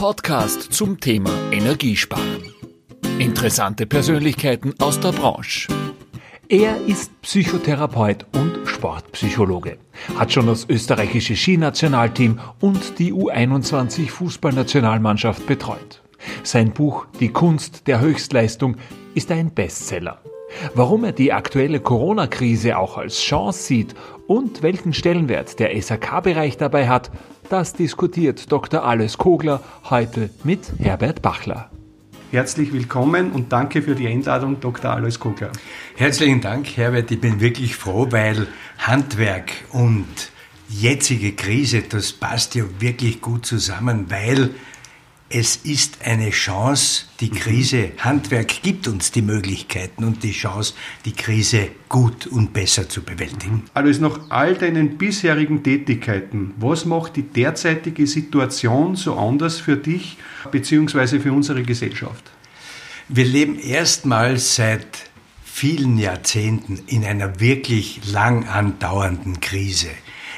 Podcast zum Thema Energiesparen. Interessante Persönlichkeiten aus der Branche. Er ist Psychotherapeut und Sportpsychologe, hat schon das österreichische Skinationalteam und die U21 Fußballnationalmannschaft betreut. Sein Buch Die Kunst der Höchstleistung ist ein Bestseller. Warum er die aktuelle Corona-Krise auch als Chance sieht und welchen Stellenwert der SAK-Bereich dabei hat, das diskutiert Dr. Alois Kogler heute mit Herbert Bachler. Herzlich willkommen und danke für die Einladung, Dr. Alois Kogler. Herzlichen Dank, Herbert. Ich bin wirklich froh, weil Handwerk und jetzige Krise, das passt ja wirklich gut zusammen, weil es ist eine Chance, die Krise, Handwerk gibt uns die Möglichkeiten und die Chance, die Krise gut und besser zu bewältigen. Also nach all deinen bisherigen Tätigkeiten, was macht die derzeitige Situation so anders für dich bzw. für unsere Gesellschaft? Wir leben erstmals seit vielen Jahrzehnten in einer wirklich lang andauernden Krise.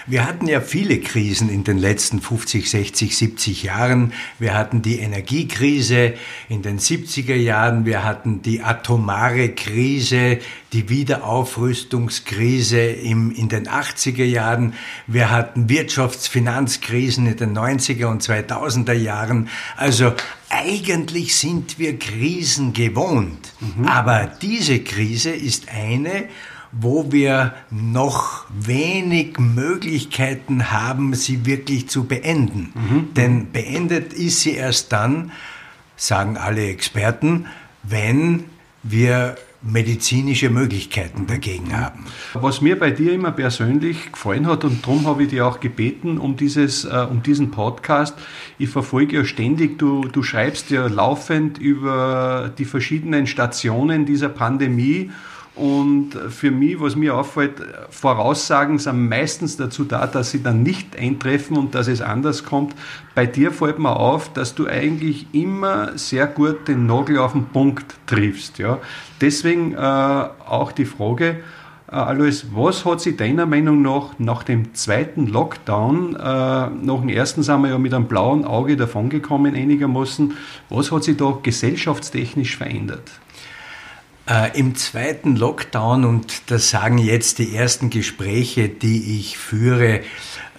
Wir hatten ja viele Krisen in den letzten 50, 60, 70 Jahren. Wir hatten die Energiekrise in den 70er Jahren, wir hatten die atomare Krise, die Wiederaufrüstungskrise im, in den 80er Jahren, wir hatten Wirtschaftsfinanzkrisen in den 90er und 2000er Jahren. Also eigentlich sind wir Krisen gewohnt. Mhm. Aber diese Krise ist eine, wo wir noch wenig Möglichkeiten haben, sie wirklich zu beenden. Mhm. Denn beendet ist sie erst dann, sagen alle Experten, wenn wir medizinische Möglichkeiten dagegen haben. Was mir bei dir immer persönlich gefallen hat und darum habe ich dir auch gebeten um, dieses, äh, um diesen Podcast. Ich verfolge ja ständig, du, du schreibst ja laufend über die verschiedenen Stationen dieser Pandemie und für mich, was mir auffällt, Voraussagen sind meistens dazu da, dass sie dann nicht eintreffen und dass es anders kommt. Bei dir fällt mir auf, dass du eigentlich immer sehr gut den Nagel auf den Punkt triffst. Ja? Deswegen äh, auch die Frage, äh, Alois, was hat sich deiner Meinung nach nach dem zweiten Lockdown, äh, nach dem ersten sind wir ja mit einem blauen Auge davongekommen einigermaßen, was hat sich da gesellschaftstechnisch verändert? Äh, Im zweiten Lockdown, und das sagen jetzt die ersten Gespräche, die ich führe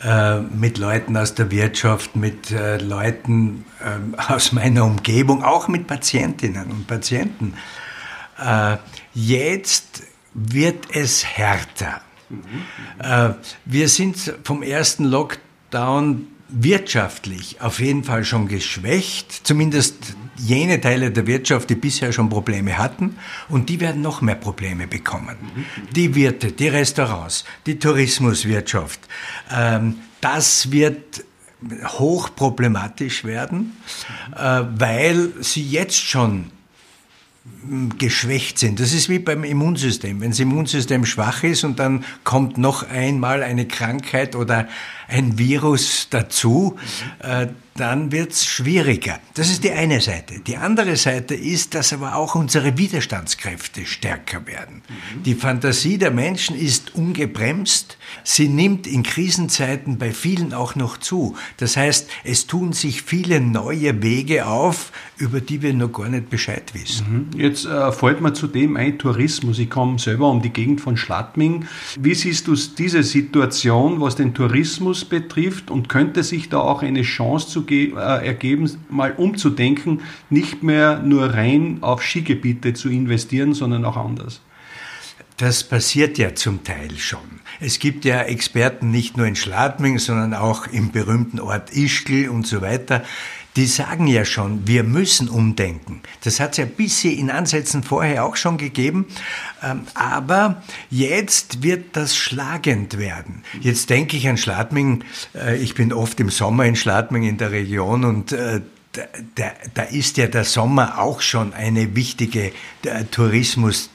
äh, mit Leuten aus der Wirtschaft, mit äh, Leuten ähm, aus meiner Umgebung, auch mit Patientinnen und Patienten, äh, jetzt wird es härter. Mhm. Äh, wir sind vom ersten Lockdown wirtschaftlich auf jeden Fall schon geschwächt, zumindest jene Teile der Wirtschaft, die bisher schon Probleme hatten, und die werden noch mehr Probleme bekommen. Die Wirte, die Restaurants, die Tourismuswirtschaft, ähm, das wird hochproblematisch werden, äh, weil sie jetzt schon geschwächt sind. Das ist wie beim Immunsystem. Wenn das Immunsystem schwach ist und dann kommt noch einmal eine Krankheit oder ein Virus dazu, äh, dann wird's schwieriger. Das ist die eine Seite. Die andere Seite ist, dass aber auch unsere Widerstandskräfte stärker werden. Mhm. Die Fantasie der Menschen ist ungebremst. Sie nimmt in Krisenzeiten bei vielen auch noch zu. Das heißt, es tun sich viele neue Wege auf, über die wir noch gar nicht Bescheid wissen. Mhm. Jetzt äh, fällt mir zudem ein Tourismus. Ich komme selber um die Gegend von Schladming. Wie siehst du diese Situation, was den Tourismus betrifft und könnte sich da auch eine Chance zu äh, ergeben, mal umzudenken, nicht mehr nur rein auf Skigebiete zu investieren, sondern auch anders? Das passiert ja zum Teil schon. Es gibt ja Experten nicht nur in Schladming, sondern auch im berühmten Ort Ischgl und so weiter, die sagen ja schon, wir müssen umdenken. Das hat es ja bisher in Ansätzen vorher auch schon gegeben. Ähm, aber jetzt wird das schlagend werden. Jetzt denke ich an Schladming. Äh, ich bin oft im Sommer in Schladming in der Region und äh, da, da, ist ja der Sommer auch schon eine wichtige äh, Tourismus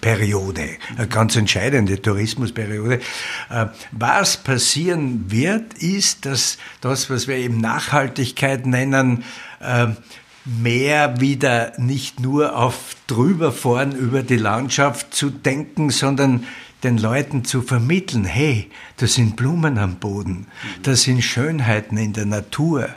Periode, eine ganz entscheidende Tourismusperiode. Äh, was passieren wird, ist, dass das, was wir eben Nachhaltigkeit nennen, äh, mehr wieder nicht nur auf drüberfahren über die Landschaft zu denken, sondern den Leuten zu vermitteln, hey, da sind Blumen am Boden, da sind Schönheiten in der Natur,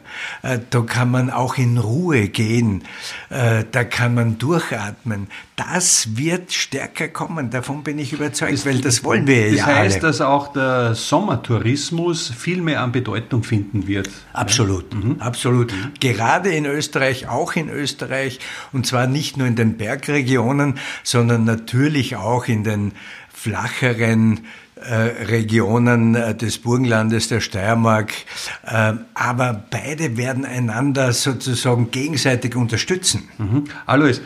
äh, da kann man auch in Ruhe gehen, äh, da kann man durchatmen. Das wird stärker kommen, davon bin ich überzeugt, das, weil das wollen wir das ja alle. Das heißt, dass auch der Sommertourismus viel mehr an Bedeutung finden wird. Absolut, mhm. absolut. Mhm. Gerade in Österreich, auch in Österreich, und zwar nicht nur in den Bergregionen, sondern natürlich auch in den flacheren äh, Regionen äh, des Burgenlandes, der Steiermark. Äh, aber beide werden einander sozusagen gegenseitig unterstützen. Mhm. Alois,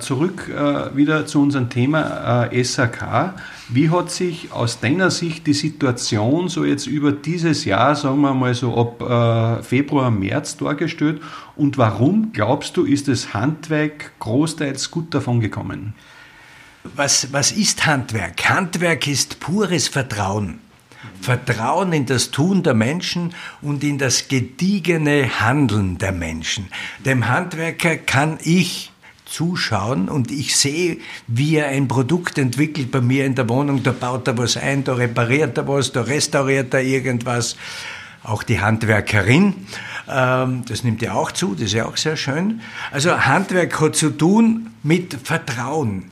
zurück wieder zu unserem Thema SAK. Wie hat sich aus deiner Sicht die Situation so jetzt über dieses Jahr, sagen wir mal so ab Februar, März dargestellt und warum glaubst du, ist das Handwerk großteils gut davon gekommen? Was, was ist Handwerk? Handwerk ist pures Vertrauen. Vertrauen in das Tun der Menschen und in das gediegene Handeln der Menschen. Dem Handwerker kann ich zuschauen und ich sehe, wie er ein Produkt entwickelt bei mir in der Wohnung. Da baut er was ein, da repariert er was, da restauriert er irgendwas. Auch die Handwerkerin, ähm, das nimmt ja auch zu, das ist ja auch sehr schön. Also Handwerk hat zu tun mit Vertrauen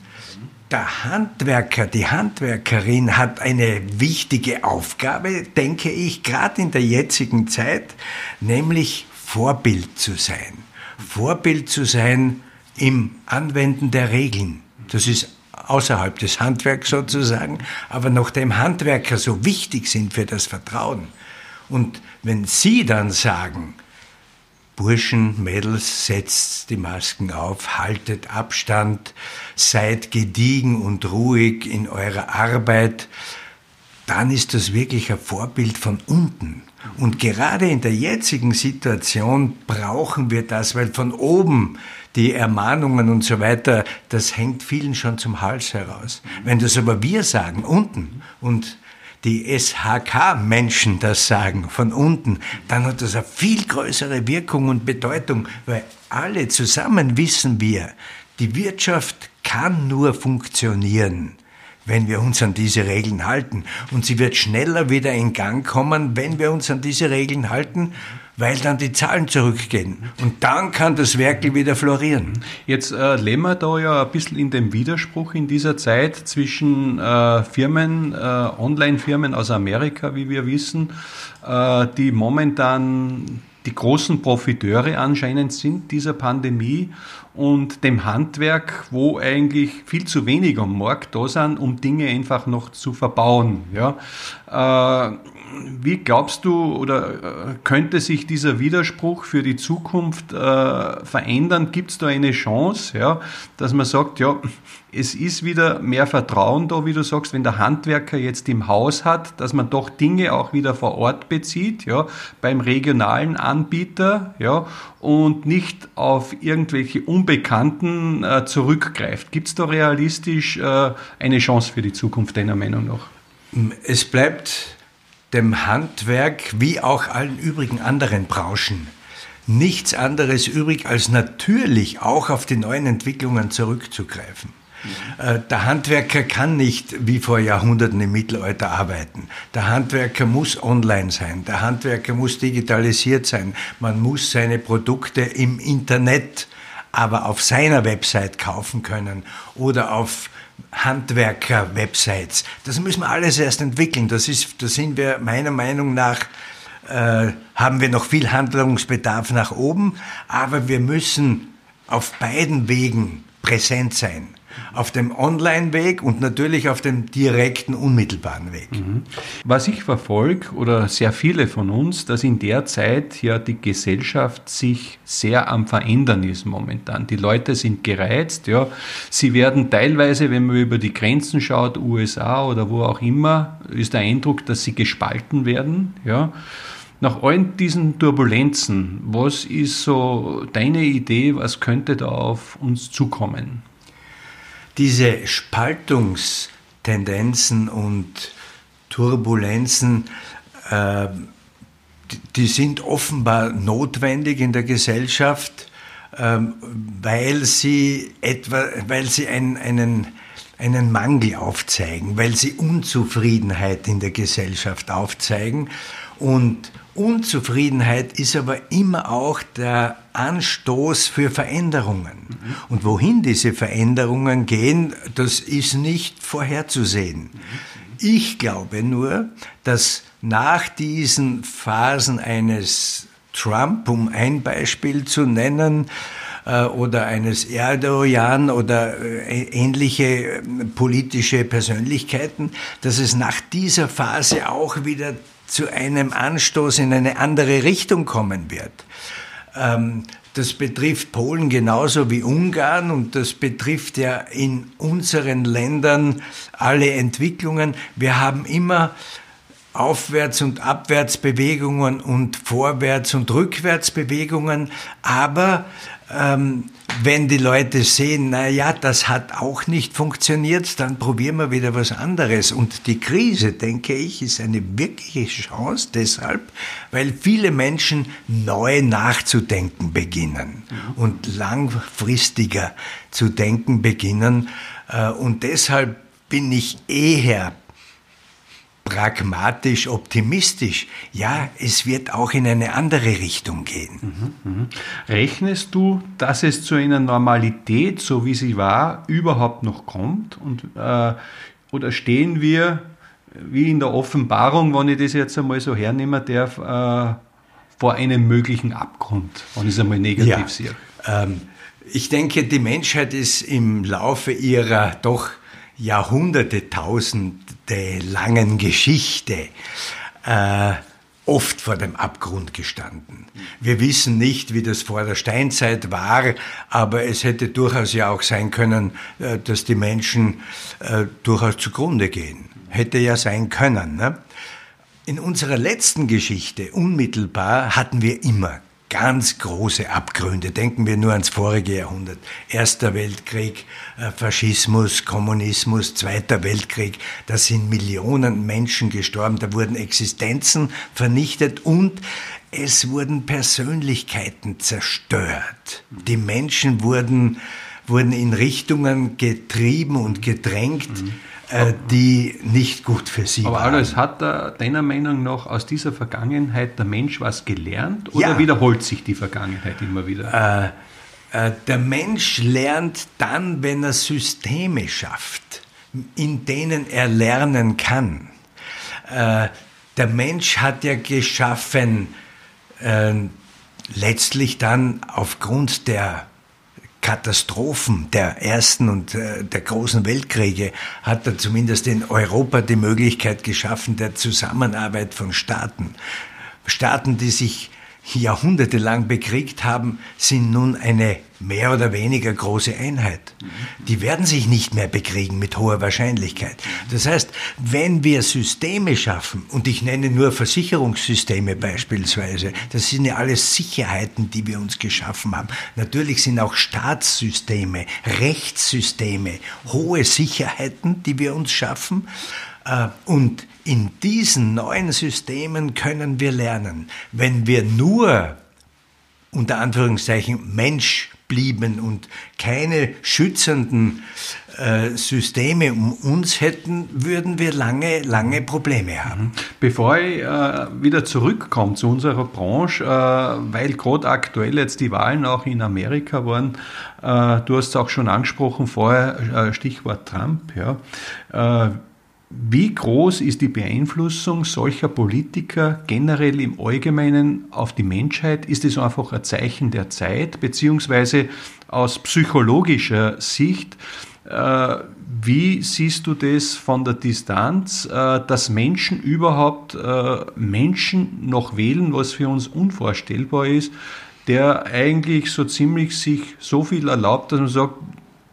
der Handwerker, die Handwerkerin hat eine wichtige Aufgabe, denke ich, gerade in der jetzigen Zeit, nämlich Vorbild zu sein. Vorbild zu sein im Anwenden der Regeln. Das ist außerhalb des Handwerks sozusagen, aber nachdem Handwerker so wichtig sind für das Vertrauen. Und wenn Sie dann sagen, Burschen, Mädels, setzt die Masken auf, haltet Abstand, seid gediegen und ruhig in eurer Arbeit, dann ist das wirklich ein Vorbild von unten. Und gerade in der jetzigen Situation brauchen wir das, weil von oben die Ermahnungen und so weiter, das hängt vielen schon zum Hals heraus. Wenn das aber wir sagen, unten, und die SHK-Menschen das sagen, von unten, dann hat das eine viel größere Wirkung und Bedeutung, weil alle zusammen wissen wir, die Wirtschaft kann nur funktionieren, wenn wir uns an diese Regeln halten. Und sie wird schneller wieder in Gang kommen, wenn wir uns an diese Regeln halten weil dann die Zahlen zurückgehen. Und dann kann das Werkel wieder florieren. Jetzt äh, leben wir da ja ein bisschen in dem Widerspruch in dieser Zeit zwischen äh, Firmen, äh, Online-Firmen aus Amerika, wie wir wissen, äh, die momentan die großen Profiteure anscheinend sind dieser Pandemie und dem Handwerk, wo eigentlich viel zu wenig am Markt da sind, um Dinge einfach noch zu verbauen. Ja. Äh, wie glaubst du oder äh, könnte sich dieser Widerspruch für die Zukunft äh, verändern? Gibt es da eine Chance, ja, dass man sagt, ja, es ist wieder mehr Vertrauen da, wie du sagst, wenn der Handwerker jetzt im Haus hat, dass man doch Dinge auch wieder vor Ort bezieht, ja, beim regionalen Anbieter, ja, und nicht auf irgendwelche Unbekannten äh, zurückgreift. Gibt es da realistisch äh, eine Chance für die Zukunft deiner Meinung nach? Es bleibt dem Handwerk wie auch allen übrigen anderen Branchen nichts anderes übrig, als natürlich auch auf die neuen Entwicklungen zurückzugreifen. Mhm. Der Handwerker kann nicht wie vor Jahrhunderten im Mittelalter arbeiten. Der Handwerker muss online sein. Der Handwerker muss digitalisiert sein. Man muss seine Produkte im Internet, aber auf seiner Website kaufen können oder auf Handwerker-Websites. Das müssen wir alles erst entwickeln. Das ist, da sind wir meiner Meinung nach äh, haben wir noch viel Handlungsbedarf nach oben, aber wir müssen auf beiden Wegen präsent sein auf dem Online-Weg und natürlich auf dem direkten, unmittelbaren Weg. Mhm. Was ich verfolge, oder sehr viele von uns, dass in der Zeit ja die Gesellschaft sich sehr am Verändern ist momentan. Die Leute sind gereizt, ja. Sie werden teilweise, wenn man über die Grenzen schaut, USA oder wo auch immer, ist der Eindruck, dass sie gespalten werden, ja. Nach allen diesen Turbulenzen, was ist so deine Idee, was könnte da auf uns zukommen? Diese Spaltungstendenzen und Turbulenzen, äh, die sind offenbar notwendig in der Gesellschaft, äh, weil sie etwa, weil sie ein, einen einen Mangel aufzeigen, weil sie Unzufriedenheit in der Gesellschaft aufzeigen. Und Unzufriedenheit ist aber immer auch der Anstoß für Veränderungen. Mhm. Und wohin diese Veränderungen gehen, das ist nicht vorherzusehen. Ich glaube nur, dass nach diesen Phasen eines Trump, um ein Beispiel zu nennen, äh, oder eines Erdogan oder äh, ähnliche äh, politische Persönlichkeiten, dass es nach dieser Phase auch wieder zu einem Anstoß in eine andere Richtung kommen wird. Ähm, das betrifft Polen genauso wie Ungarn und das betrifft ja in unseren Ländern alle Entwicklungen. Wir haben immer Aufwärts- und Abwärtsbewegungen und Vorwärts- und Rückwärtsbewegungen, aber ähm, wenn die Leute sehen, na ja, das hat auch nicht funktioniert, dann probieren wir wieder was anderes. Und die Krise, denke ich, ist eine wirkliche Chance deshalb, weil viele Menschen neu nachzudenken beginnen mhm. und langfristiger zu denken beginnen. Äh, und deshalb bin ich eher pragmatisch, optimistisch. Ja, es wird auch in eine andere Richtung gehen. Mhm, mhm. Rechnest du, dass es zu einer Normalität, so wie sie war, überhaupt noch kommt? Und, äh, oder stehen wir, wie in der Offenbarung, wenn ich das jetzt einmal so hernehmen darf, äh, vor einem möglichen Abgrund, wenn ich es einmal negativ ja, sehe? Ähm, ich denke, die Menschheit ist im Laufe ihrer doch Jahrhunderte, Tausende langen Geschichte äh, oft vor dem Abgrund gestanden. Wir wissen nicht, wie das vor der Steinzeit war, aber es hätte durchaus ja auch sein können, äh, dass die Menschen äh, durchaus zugrunde gehen. Hätte ja sein können. Ne? In unserer letzten Geschichte, unmittelbar, hatten wir immer ganz große Abgründe. Denken wir nur ans vorige Jahrhundert. Erster Weltkrieg, äh, Faschismus, Kommunismus, Zweiter Weltkrieg. Da sind Millionen Menschen gestorben, da wurden Existenzen vernichtet und es wurden Persönlichkeiten zerstört. Die Menschen wurden, wurden in Richtungen getrieben und gedrängt. Mhm äh, die nicht gut für sie Aber waren. Aber alles hat da deiner Meinung nach aus dieser Vergangenheit der Mensch was gelernt oder ja. wiederholt sich die Vergangenheit immer wieder? Äh, äh, der Mensch lernt dann, wenn er Systeme schafft, in denen er lernen kann. Äh, der Mensch hat ja geschaffen, äh, letztlich dann aufgrund der Katastrophen der ersten und äh, der großen Weltkriege hat er zumindest in Europa die Möglichkeit geschaffen der Zusammenarbeit von Staaten. Staaten, die sich jahrhundertelang bekriegt haben, sind nun eine mehr oder weniger große Einheit. Die werden sich nicht mehr bekriegen mit hoher Wahrscheinlichkeit. Das heißt, wenn wir Systeme schaffen, und ich nenne nur Versicherungssysteme beispielsweise, das sind ja alles Sicherheiten, die wir uns geschaffen haben. Natürlich sind auch Staatssysteme, Rechtssysteme, hohe Sicherheiten, die wir uns schaffen. Äh, und in diesen neuen Systemen können wir lernen. Wenn wir nur unter Anführungszeichen Mensch blieben und keine schützenden äh, Systeme um uns hätten, würden wir lange, lange Probleme haben. Mhm. Bevor ich äh, wieder zurückkomme zu unserer Branche, äh, weil gerade aktuell jetzt die Wahlen auch in Amerika waren, äh, du hast es auch schon angesprochen vorher, äh, Stichwort Trump, ja äh, wie groß ist die Beeinflussung solcher Politiker generell im Allgemeinen auf die Menschheit? Ist es einfach ein Zeichen der Zeit, beziehungsweise aus psychologischer Sicht, äh, wie siehst du das von der Distanz, äh, dass Menschen überhaupt äh, Menschen noch wählen, was für uns unvorstellbar ist, der eigentlich so ziemlich sich so viel erlaubt, dass man sagt,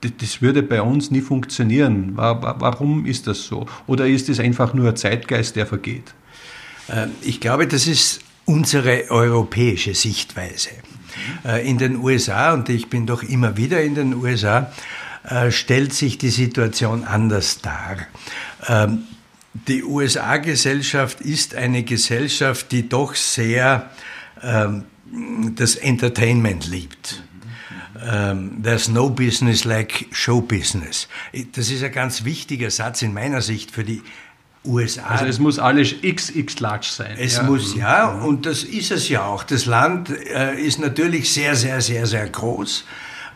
das würde bei uns nie funktionieren. Warum ist das so? Oder ist es einfach nur ein Zeitgeist, der vergeht? Äh, ich glaube, das ist unsere europäische Sichtweise. Äh, in den USA, und ich bin doch immer wieder in den USA, äh, stellt sich die Situation anders dar. Ähm, die USA-Gesellschaft ist eine Gesellschaft, die doch sehr ähm, das Entertainment liebt. Ähm, there's no business like show business. Das ist ein ganz wichtiger Satz in meiner Sicht für die USA. Also es muss alles XX large sein. Es ja. muss ja, und das ist es ja auch. Das Land äh, ist natürlich sehr, sehr, sehr, sehr groß.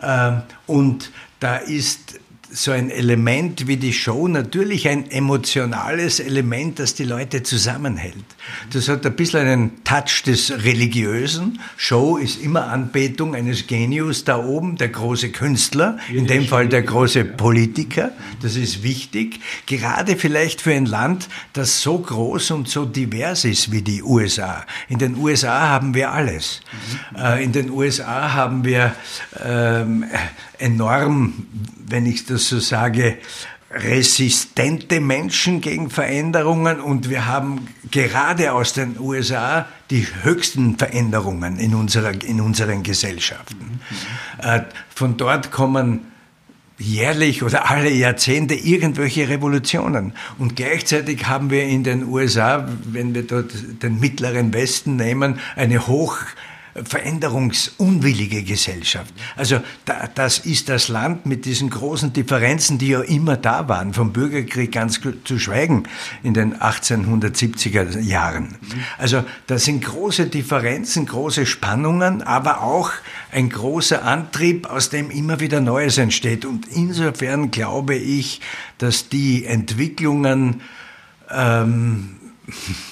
Ähm, und da ist so ein Element wie die Show natürlich ein emotionales Element, das die Leute zusammenhält. Das hat ein bisschen einen Touch des Religiösen. Show ist immer Anbetung eines Genius da oben, der große Künstler, in dem Fall der große Politiker. Das ist wichtig. Gerade vielleicht für ein Land, das so groß und so divers ist wie die USA. In den USA haben wir alles. Mhm. In den USA haben wir ähm, enorm, wenn ich das so sage, resistente Menschen gegen Veränderungen und wir haben gerade aus den USA die höchsten Veränderungen in, unserer, in unseren Gesellschaften. Mhm. Von dort kommen jährlich oder alle Jahrzehnte irgendwelche Revolutionen. Und gleichzeitig haben wir in den USA, wenn wir dort den mittleren Westen nehmen, eine hoch veränderungsunwillige Gesellschaft. Also da, das ist das Land mit diesen großen Differenzen, die ja immer da waren, vom Bürgerkrieg ganz zu schweigen in den 1870er Jahren. Also da sind große Differenzen, große Spannungen, aber auch ein großer Antrieb, aus dem immer wieder Neues entsteht. Und insofern glaube ich, dass die Entwicklungen ähm,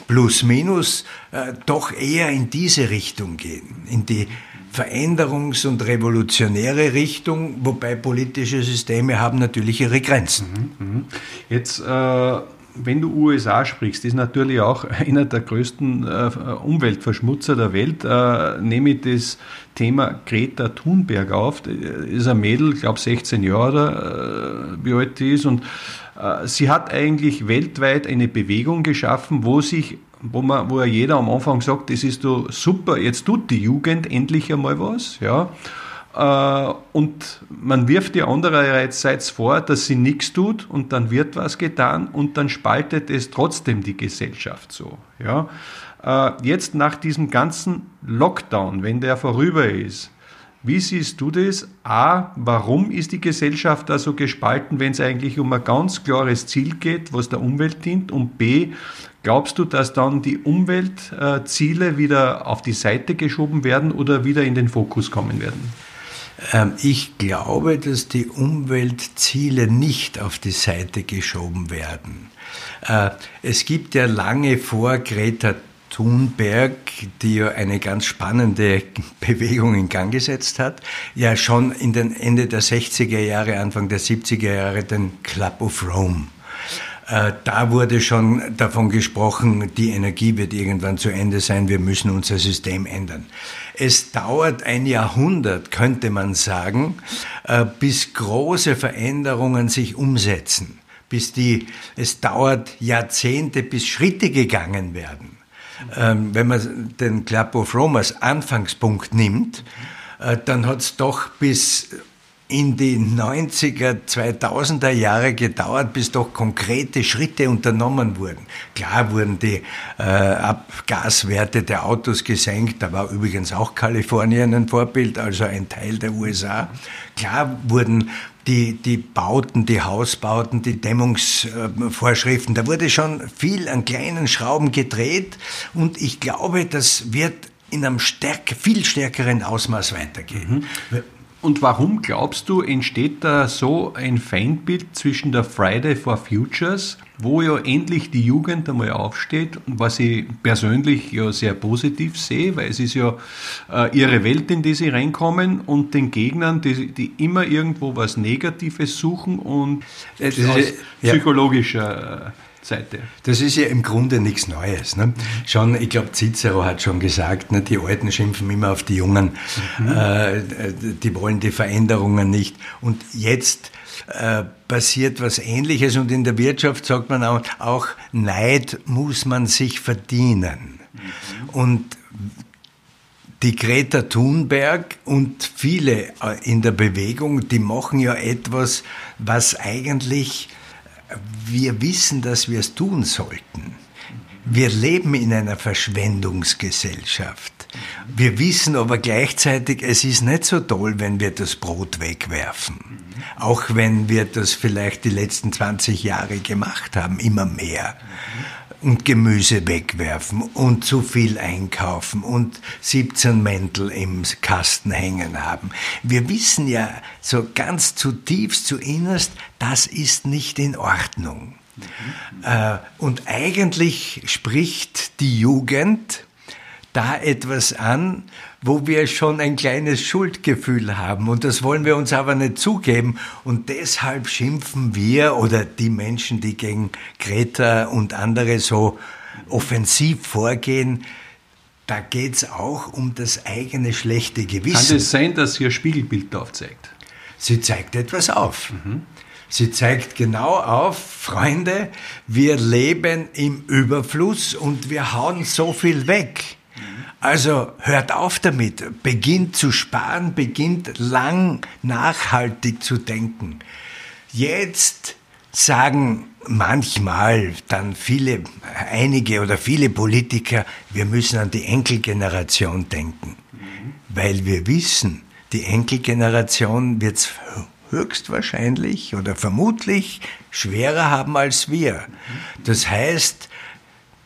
plus minus äh, doch eher in diese Richtung gehen, in die Veränderungs- und revolutionäre Richtung, wobei politische Systeme haben natürlich ihre Grenzen. Mhm, mhm. Jetzt, äh, wenn du USA sprichst, ist natürlich auch einer der größten äh, Umweltverschmutzer der Welt. Äh, nehme ich das Thema Greta Thunberg auf. Das ist ein Mädel, ich glaube 16 Jahre, äh, wie alt die ist und äh, sie hat eigentlich weltweit eine Bewegung geschaffen, wo sich wo, man, wo ja jeder am Anfang sagt, das ist so super, jetzt tut die Jugend endlich einmal was, ja. Äh, und man wirft ihr andererseits vor, dass sie nichts tut und dann wird was getan und dann spaltet es trotzdem die Gesellschaft so, ja. Äh, jetzt nach diesem ganzen Lockdown, wenn der vorüber ist, wie siehst du das? A, warum ist die Gesellschaft da so gespalten, wenn es eigentlich um ein ganz klares Ziel geht, was der Umwelt dient? Und B, glaubst du, dass dann die Umweltziele wieder auf die Seite geschoben werden oder wieder in den Fokus kommen werden? Ähm, ich glaube, dass die Umweltziele nicht auf die Seite geschoben werden. Äh, es gibt ja lange vor Greta Thunberg, die ja eine ganz spannende Bewegung in Gang gesetzt hat, ja schon in den Ende der 60er Jahre, Anfang der 70er Jahre den Club of Rome. Äh, da wurde schon davon gesprochen, die Energie wird irgendwann zu Ende sein, wir müssen unser System ändern. Es dauert ein Jahrhundert, könnte man sagen, äh, bis große Veränderungen sich umsetzen, bis die, es dauert Jahrzehnte, bis Schritte gegangen werden. Ähm, wenn man den Club of Rome als Anfangspunkt nimmt, äh, dann hat es doch bis in die 90er, 2000er Jahre gedauert, bis doch konkrete Schritte unternommen wurden. Klar wurden die äh, Abgaswerte der Autos gesenkt, da war übrigens auch Kalifornien ein Vorbild, also ein Teil der USA. Klar wurden die, die Bauten, die Hausbauten, die Dämmungsvorschriften, da wurde schon viel an kleinen Schrauben gedreht und ich glaube, das wird in einem stärk, viel stärkeren Ausmaß weitergehen. Mhm. Und warum glaubst du, entsteht da so ein Feindbild zwischen der Friday for Futures, wo ja endlich die Jugend einmal aufsteht, was ich persönlich ja sehr positiv sehe, weil es ist ja äh, ihre Welt, in die sie reinkommen, und den Gegnern, die, die immer irgendwo was Negatives suchen und äh, aus psychologischer Seite. Das ist ja im Grunde nichts Neues. Ne? Schon, ich glaube, Cicero hat schon gesagt, ne, die Alten schimpfen immer auf die Jungen, mhm. äh, die wollen die Veränderungen nicht. Und jetzt äh, passiert was Ähnliches und in der Wirtschaft sagt man auch, auch Neid muss man sich verdienen. Mhm. Und die Greta Thunberg und viele äh, in der Bewegung, die machen ja etwas, was eigentlich wir wissen, dass wir es tun sollten. Wir leben in einer Verschwendungsgesellschaft. Wir wissen aber gleichzeitig, es ist nicht so toll, wenn wir das Brot wegwerfen. Auch wenn wir das vielleicht die letzten 20 Jahre gemacht haben, immer mehr. Und Gemüse wegwerfen und zu viel einkaufen und 17 Mäntel im Kasten hängen haben. Wir wissen ja so ganz zutiefst, zu innerst, das ist nicht in Ordnung. Mhm. Und eigentlich spricht die Jugend da etwas an, wo wir schon ein kleines Schuldgefühl haben. Und das wollen wir uns aber nicht zugeben. Und deshalb schimpfen wir oder die Menschen, die gegen Greta und andere so offensiv vorgehen, da geht es auch um das eigene schlechte Gewissen. Kann es sein, dass sie ein Spiegelbild aufzeigt? Sie zeigt etwas auf. Mhm. Sie zeigt genau auf, Freunde, wir leben im Überfluss und wir hauen so viel weg. Also hört auf damit, beginnt zu sparen, beginnt lang nachhaltig zu denken. Jetzt sagen manchmal dann viele, einige oder viele Politiker, wir müssen an die Enkelgeneration denken, weil wir wissen, die Enkelgeneration wird es höchstwahrscheinlich oder vermutlich schwerer haben als wir. Das heißt,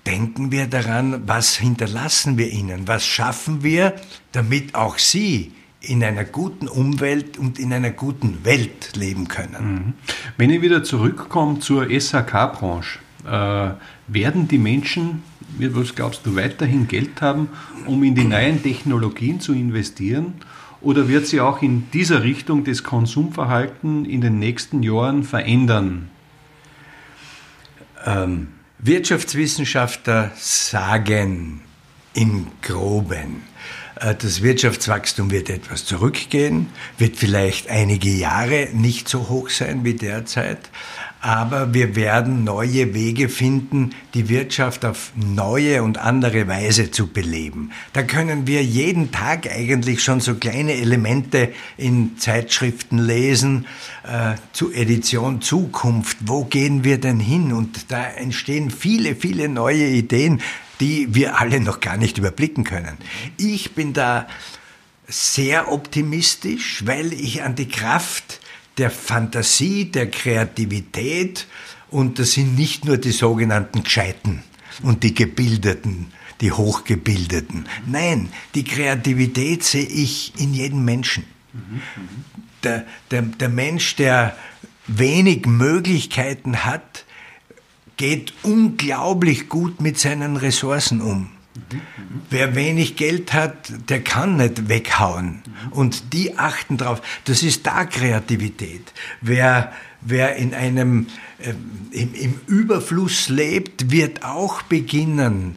denken wir daran, was hinterlassen wir ihnen, was schaffen wir, damit auch sie in einer guten Umwelt und in einer guten Welt leben können. Mhm. Wenn ich wieder zurückkomme zur SAK-Branche, äh, werden die Menschen, was glaubst du, weiterhin Geld haben, um in die neuen Technologien zu investieren? Oder wird sie auch in dieser Richtung das Konsumverhalten in den nächsten Jahren verändern? Ähm, Wirtschaftswissenschaftler sagen im groben, äh, das Wirtschaftswachstum wird etwas zurückgehen, wird vielleicht einige Jahre nicht so hoch sein wie derzeit, aber wir werden neue Wege finden, die Wirtschaft auf neue und andere Weise zu beleben. Da können wir jeden Tag eigentlich schon so kleine Elemente in Zeitschriften lesen, äh, zu Edition Zukunft. Wo gehen wir denn hin? Und da entstehen viele, viele neue Ideen, die wir alle noch gar nicht überblicken können. Ich bin da sehr optimistisch, weil ich an die Kraft der Fantasie, der Kreativität und das sind nicht nur die sogenannten Gescheiten und die Gebildeten, die Hochgebildeten. Nein, die Kreativität sehe ich in jedem Menschen. Der, der, der Mensch, der wenig Möglichkeiten hat, geht unglaublich gut mit seinen Ressourcen um. Wer wenig Geld hat, der kann nicht weghauen. Und die achten drauf. Das ist da Kreativität. Wer, wer in einem, äh, im, im Überfluss lebt, wird auch beginnen,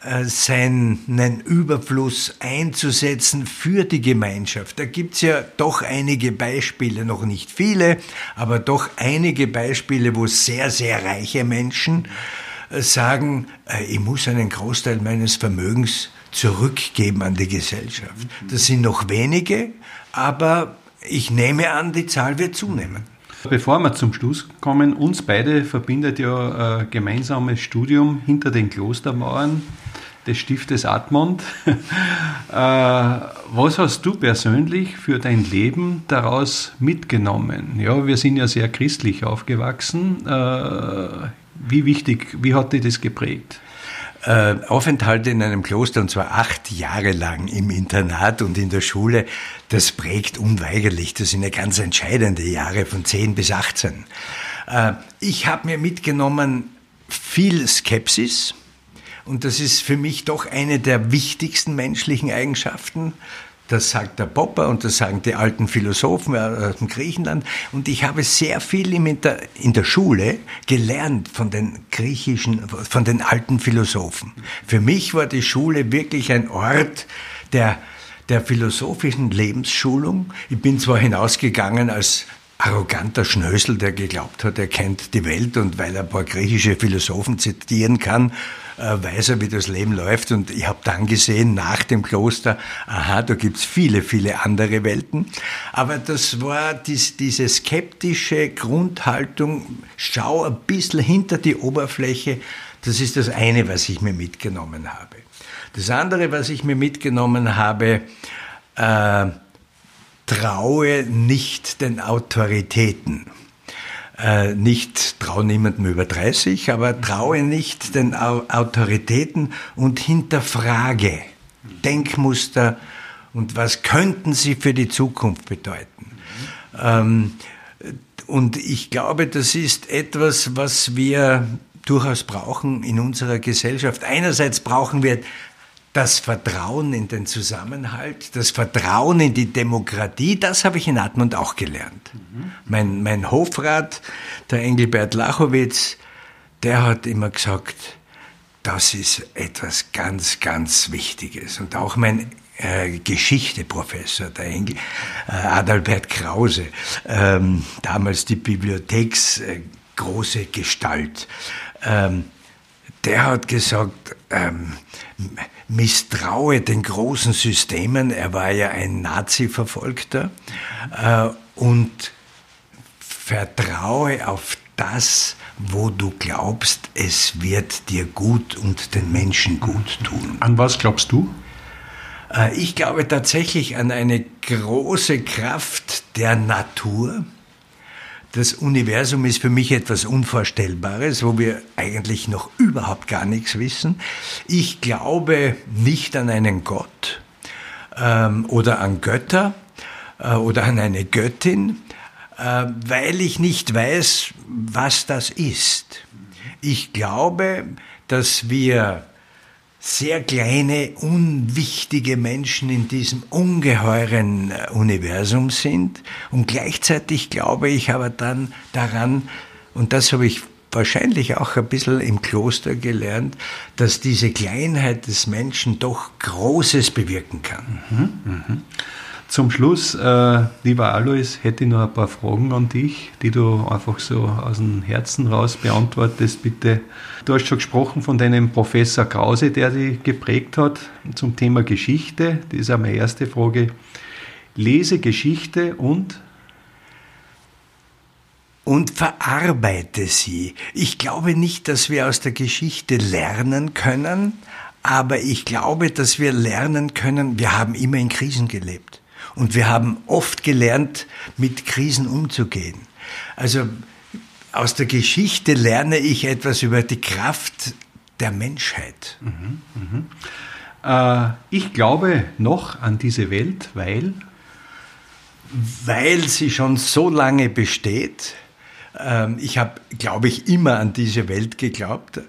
seinen Überfluss einzusetzen für die Gemeinschaft. Da gibt's ja doch einige Beispiele, noch nicht viele, aber doch einige Beispiele, wo sehr, sehr reiche Menschen sagen, äh, ich muss einen Großteil meines Vermögens zurückgeben an die Gesellschaft. Das sind noch wenige, aber ich nehme an, die Zahl wird zunehmen. Bevor wir zum Schluss kommen, uns beide verbindet ja ein gemeinsames Studium hinter den Klostermauern des Stiftes Admont. Äh, was hast du persönlich für dein Leben daraus mitgenommen? Ja, wir sind ja sehr christlich aufgewachsen. Äh, wie wichtig, wie hat dich das geprägt? Äh, Aufenthalte in einem Kloster und zwar acht Jahre lang im Internat und in der Schule, das prägt unweigerlich. Das sind ja ganz entscheidende Jahre von 10 bis 18. Äh, ich habe mir mitgenommen viel Skepsis und das ist für mich doch eine der wichtigsten menschlichen Eigenschaften. Das sagt der Popper und das sagen die alten Philosophen aus dem Griechenland. Und ich habe sehr viel in der, Schule gelernt von den griechischen, von den alten Philosophen. Für mich war die Schule wirklich ein Ort der, der philosophischen Lebensschulung. Ich bin zwar hinausgegangen als arroganter Schnösel, der geglaubt hat, er kennt die Welt und weil er ein paar griechische Philosophen zitieren kann, weiß er, wie das Leben läuft. Und ich habe dann gesehen, nach dem Kloster, aha, da gibt's viele, viele andere Welten. Aber das war dies, diese skeptische Grundhaltung, schau ein bisschen hinter die Oberfläche, Das ist das eine, was ich mir mitgenommen habe. Das andere, was ich mir mitgenommen habe, äh, traue nicht den Autoritäten. Äh, nicht traue niemandem über 30, aber traue nicht den Autoritäten und hinterfrage Denkmuster und was könnten sie für die Zukunft bedeuten. Ähm, und ich glaube, das ist etwas, was wir durchaus brauchen in unserer Gesellschaft. Einerseits brauchen wir das Vertrauen in den Zusammenhalt, das Vertrauen in die Demokratie, das habe ich in Atmund auch gelernt. Mhm. Mein, mein Hofrat, der Engelbert Lachowitz, der hat immer gesagt, das ist etwas ganz, ganz Wichtiges. Und auch mein äh, Geschichte-Professor, der Engel, äh, Adalbert Krause, ähm, damals die Bibliotheks äh, große Gestalt, ähm, der hat gesagt, ähm, misstraue den großen Systemen, er war ja ein Nazi-Verfolgter, äh, und vertraue auf das, wo du glaubst, es wird dir gut und den Menschen gut tun. An was glaubst du? Äh, ich glaube tatsächlich an eine große Kraft der Natur, das Universum ist für mich etwas Unvorstellbares, wo wir eigentlich noch überhaupt gar nichts wissen. Ich glaube nicht an einen Gott ähm, oder an Götter äh, oder an eine Göttin, äh, weil ich nicht weiß, was das ist. Ich glaube, dass wir sehr kleine, unwichtige Menschen in diesem ungeheuren äh, Universum sind. Und gleichzeitig glaube ich aber dann daran, und das habe ich wahrscheinlich auch ein bisschen im Kloster gelernt, dass diese Kleinheit des Menschen doch Großes bewirken kann. Mhm, mh. Zum Schluss, äh, lieber Alois, hätte ich noch ein paar Fragen an dich, die du einfach so aus dem Herzen raus beantwortest, bitte. Du hast schon gesprochen von deinem Professor Krause, der dich geprägt hat zum Thema Geschichte. Das ist auch meine erste Frage. Lese Geschichte und und verarbeite sie. Ich glaube nicht, dass wir aus der Geschichte lernen können, aber ich glaube, dass wir lernen können, wir haben immer in Krisen gelebt. Und wir haben oft gelernt, mit Krisen umzugehen. Also aus der Geschichte lerne ich etwas über die Kraft der Menschheit. Mhm, mh. äh, ich glaube noch an diese Welt, weil? Weil sie schon so lange besteht. Ähm, ich habe, glaube ich, immer an diese Welt geglaubt.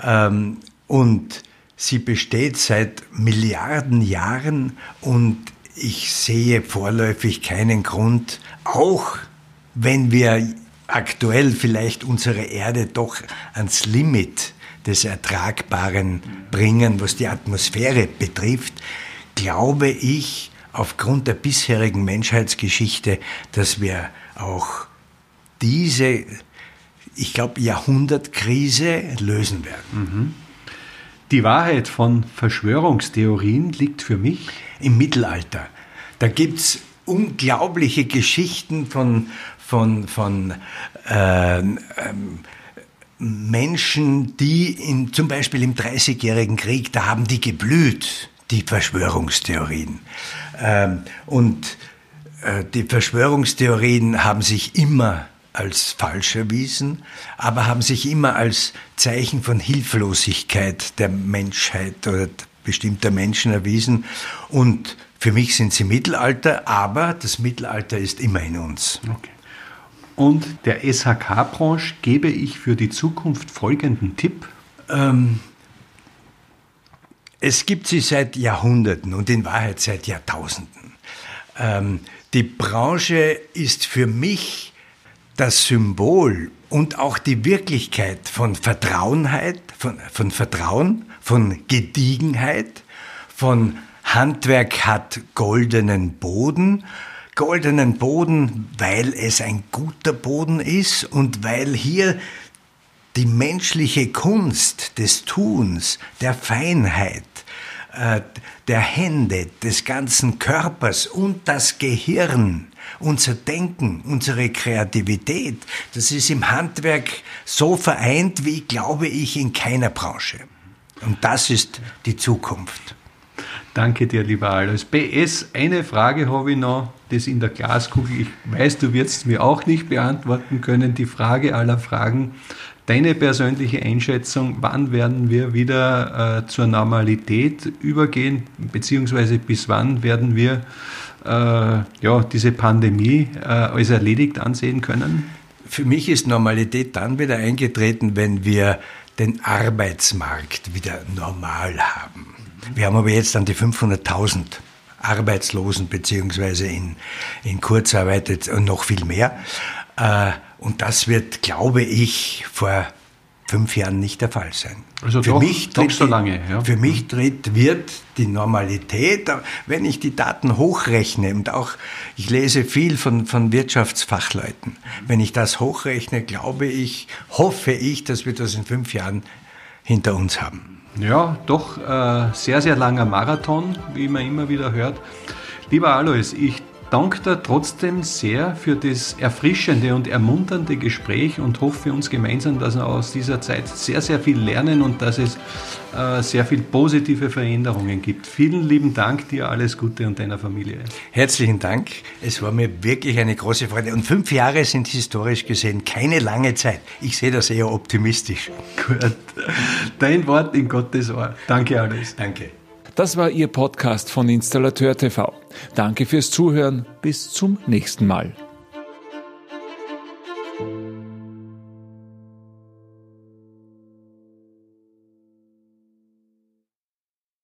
Ähm, und sie besteht seit Milliarden Jahren und ich sehe vorläufig keinen Grund, auch wenn wir aktuell vielleicht unsere Erde doch ans Limit des Ertragbaren bringen, was die Atmosphäre betrifft, glaube ich aufgrund der bisherigen Menschheitsgeschichte, dass wir auch diese, ich glaube, Jahrhundertkrise lösen werden. Mhm. Die Wahrheit von Verschwörungstheorien liegt für mich im Mittelalter. Da gibt es unglaubliche Geschichten von, von, von äh, ähm, Menschen, die in, zum Beispiel im Dreißigjährigen Krieg, da haben die geblüht, die Verschwörungstheorien. Ähm, und äh, die Verschwörungstheorien haben sich immer als falsch erwiesen, aber haben sich immer als Zeichen von Hilflosigkeit der Menschheit oder bestimmter Menschen erwiesen. Und für mich sind sie Mittelalter, aber das Mittelalter ist immer in uns. Okay. Und der SHK-Branche gebe ich für die Zukunft folgenden Tipp. Ähm, es gibt sie seit Jahrhunderten und in Wahrheit seit Jahrtausenden. Ähm, die Branche ist für mich das Symbol und auch die Wirklichkeit von Vertrauenheit, von, von Vertrauen, von Gediegenheit, von Handwerk hat goldenen Boden, goldenen Boden, weil es ein guter Boden ist und weil hier die menschliche Kunst des Tuns, der Feinheit, der Hände, des ganzen Körpers und das Gehirn, unser Denken, unsere Kreativität, das ist im Handwerk so vereint wie, glaube ich, in keiner Branche. Und das ist die Zukunft. Danke dir, lieber Alois. BS, eine Frage habe ich noch, das in der Glaskugel. Ich weiß, du wirst mir auch nicht beantworten können, die Frage aller Fragen. Deine persönliche Einschätzung, wann werden wir wieder äh, zur Normalität übergehen, beziehungsweise bis wann werden wir äh, ja, diese Pandemie äh, als erledigt ansehen können? Für mich ist Normalität dann wieder eingetreten, wenn wir den Arbeitsmarkt wieder normal haben. Wir haben aber jetzt an die 500.000 Arbeitslosen beziehungsweise in, in Kurzarbeit und noch viel mehr. Und das wird, glaube ich, vor fünf Jahren nicht der Fall sein. Also für doch, mich doch tritt so lange. Ja. Für mich tritt, wird die Normalität, wenn ich die Daten hochrechne und auch, ich lese viel von, von Wirtschaftsfachleuten, wenn ich das hochrechne, glaube ich, hoffe ich, dass wir das in fünf Jahren hinter uns haben. Ja, doch äh, sehr, sehr langer Marathon, wie man immer wieder hört. Lieber Alois, ich danke dir trotzdem sehr für das erfrischende und ermunternde Gespräch und hoffe für uns gemeinsam, dass wir aus dieser Zeit sehr, sehr viel lernen und dass es äh, sehr viel positive Veränderungen gibt. Vielen lieben Dank dir, alles Gute und deiner Familie. Herzlichen Dank. Es war mir wirklich eine große Freude. Und fünf Jahre sind historisch gesehen keine lange Zeit. Ich sehe das eher optimistisch. Gut. Dein Wort in Gottes Ohr. Danke, alles. Danke. Das war Ihr Podcast von Installateur TV. Danke fürs Zuhören. Bis zum nächsten Mal.